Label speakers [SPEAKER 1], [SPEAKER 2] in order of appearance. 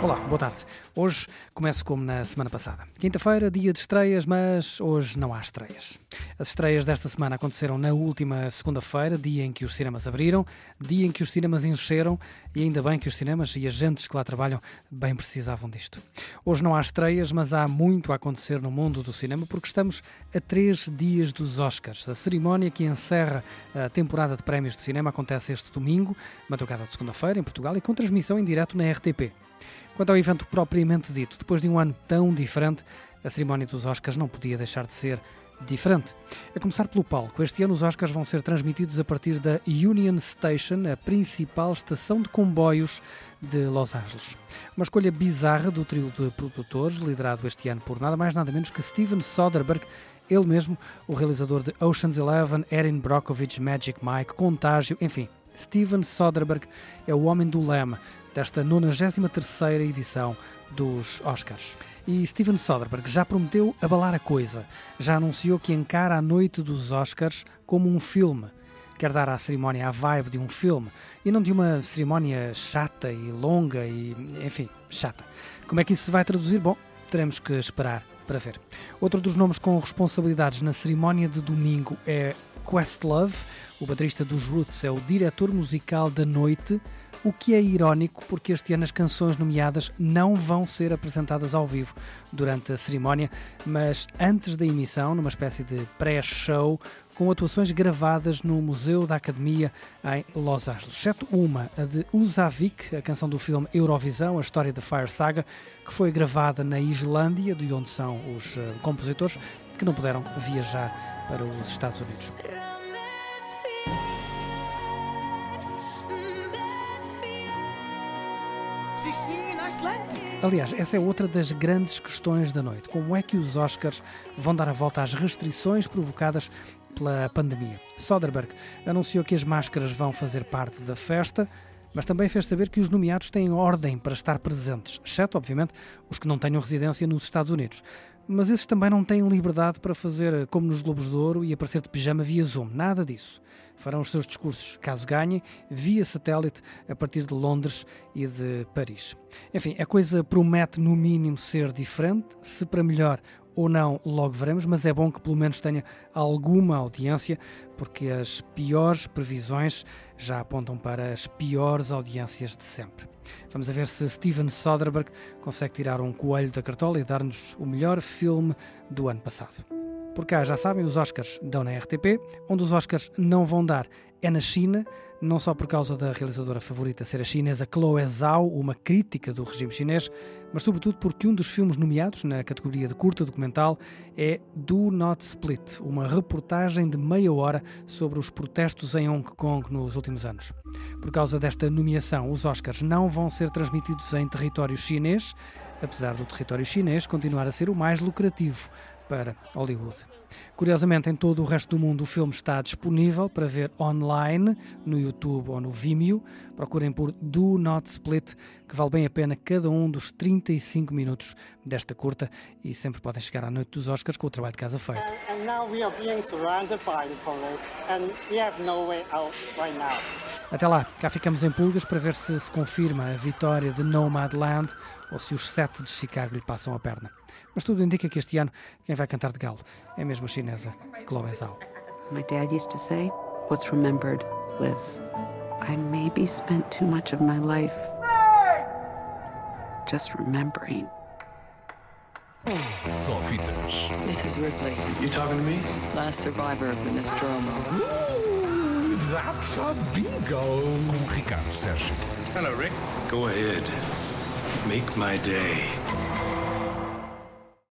[SPEAKER 1] Olá, boa tarde. Hoje começo como na semana passada. Quinta-feira, dia de estreias, mas hoje não há estreias. As estreias desta semana aconteceram na última segunda-feira, dia em que os cinemas abriram, dia em que os cinemas encheram e ainda bem que os cinemas e agentes que lá trabalham bem precisavam disto. Hoje não há estreias, mas há muito a acontecer no mundo do cinema porque estamos a três dias dos Oscars. A cerimónia que encerra a temporada de prémios de cinema acontece este domingo, madrugada de segunda-feira, em Portugal, e com transmissão em direto na RTP. Quanto ao evento propriamente dito, depois de um ano tão diferente, a cerimónia dos Oscars não podia deixar de ser diferente. A começar pelo palco, este ano os Oscars vão ser transmitidos a partir da Union Station, a principal estação de comboios de Los Angeles. Uma escolha bizarra do trio de produtores, liderado este ano por nada mais nada menos que Steven Soderbergh, ele mesmo, o realizador de Ocean's Eleven, Erin Brockovich, Magic Mike, Contágio, enfim. Steven Soderbergh é o homem do lema desta 93ª edição dos Oscars. E Steven Soderbergh já prometeu abalar a coisa. Já anunciou que encara a noite dos Oscars como um filme. Quer dar à cerimónia a vibe de um filme e não de uma cerimónia chata e longa e, enfim, chata. Como é que isso se vai traduzir? Bom, teremos que esperar para ver. Outro dos nomes com responsabilidades na cerimónia de domingo é Questlove, o baterista dos Roots, é o diretor musical da noite, o que é irónico porque este ano as canções nomeadas não vão ser apresentadas ao vivo durante a cerimónia, mas antes da emissão, numa espécie de pré-show, com atuações gravadas no Museu da Academia em Los Angeles, exceto uma, a de Uzavik, a canção do filme Eurovisão, a história da Fire Saga, que foi gravada na Islândia, de onde são os uh, compositores, que não puderam viajar para os Estados Unidos. Aliás, essa é outra das grandes questões da noite. Como é que os Oscars vão dar a volta às restrições provocadas pela pandemia? Soderbergh anunciou que as máscaras vão fazer parte da festa, mas também fez saber que os nomeados têm ordem para estar presentes, exceto, obviamente, os que não tenham residência nos Estados Unidos. Mas esses também não têm liberdade para fazer como nos Globos de Ouro e aparecer de pijama via Zoom. Nada disso. Farão os seus discursos, caso ganhem, via satélite a partir de Londres e de Paris. Enfim, a coisa promete, no mínimo, ser diferente, se para melhor ou não, logo veremos, mas é bom que pelo menos tenha alguma audiência, porque as piores previsões já apontam para as piores audiências de sempre. Vamos a ver se Steven Soderbergh consegue tirar um coelho da cartola e dar-nos o melhor filme do ano passado. Por cá, já sabem, os Oscars dão na RTP, onde os Oscars não vão dar é na China, não só por causa da realizadora favorita ser a chinesa Chloe Zhao, uma crítica do regime chinês, mas sobretudo porque um dos filmes nomeados na categoria de curta documental é Do Not Split, uma reportagem de meia hora sobre os protestos em Hong Kong nos últimos anos. Por causa desta nomeação, os Oscars não vão ser transmitidos em território chinês, apesar do território chinês continuar a ser o mais lucrativo para Hollywood. Curiosamente, em todo o resto do mundo, o filme está disponível para ver online, no YouTube ou no Vimeo. Procurem por Do Not Split, que vale bem a pena cada um dos 35 minutos desta curta e sempre podem chegar à noite dos Oscars com o trabalho de casa feito.
[SPEAKER 2] And and right.
[SPEAKER 1] Até lá, cá ficamos em pulgas para ver se se confirma a vitória de Nomadland ou se os sete de Chicago lhe passam a perna. Mas tudo indica que este ano quem vai cantar de galo é mesmo a chinesa Chloe Zhao.
[SPEAKER 3] My dad used to say, what's remembered lives. I maybe spent too much of my life just remembering.
[SPEAKER 4] Só fitas.
[SPEAKER 5] This is Ripley,
[SPEAKER 6] You talking to me?
[SPEAKER 5] last survivor of the Nostromo.
[SPEAKER 7] That's a bingo.
[SPEAKER 4] Com Ricardo Sérgio.
[SPEAKER 6] Hello, Rick.
[SPEAKER 8] Go ahead. Make my day.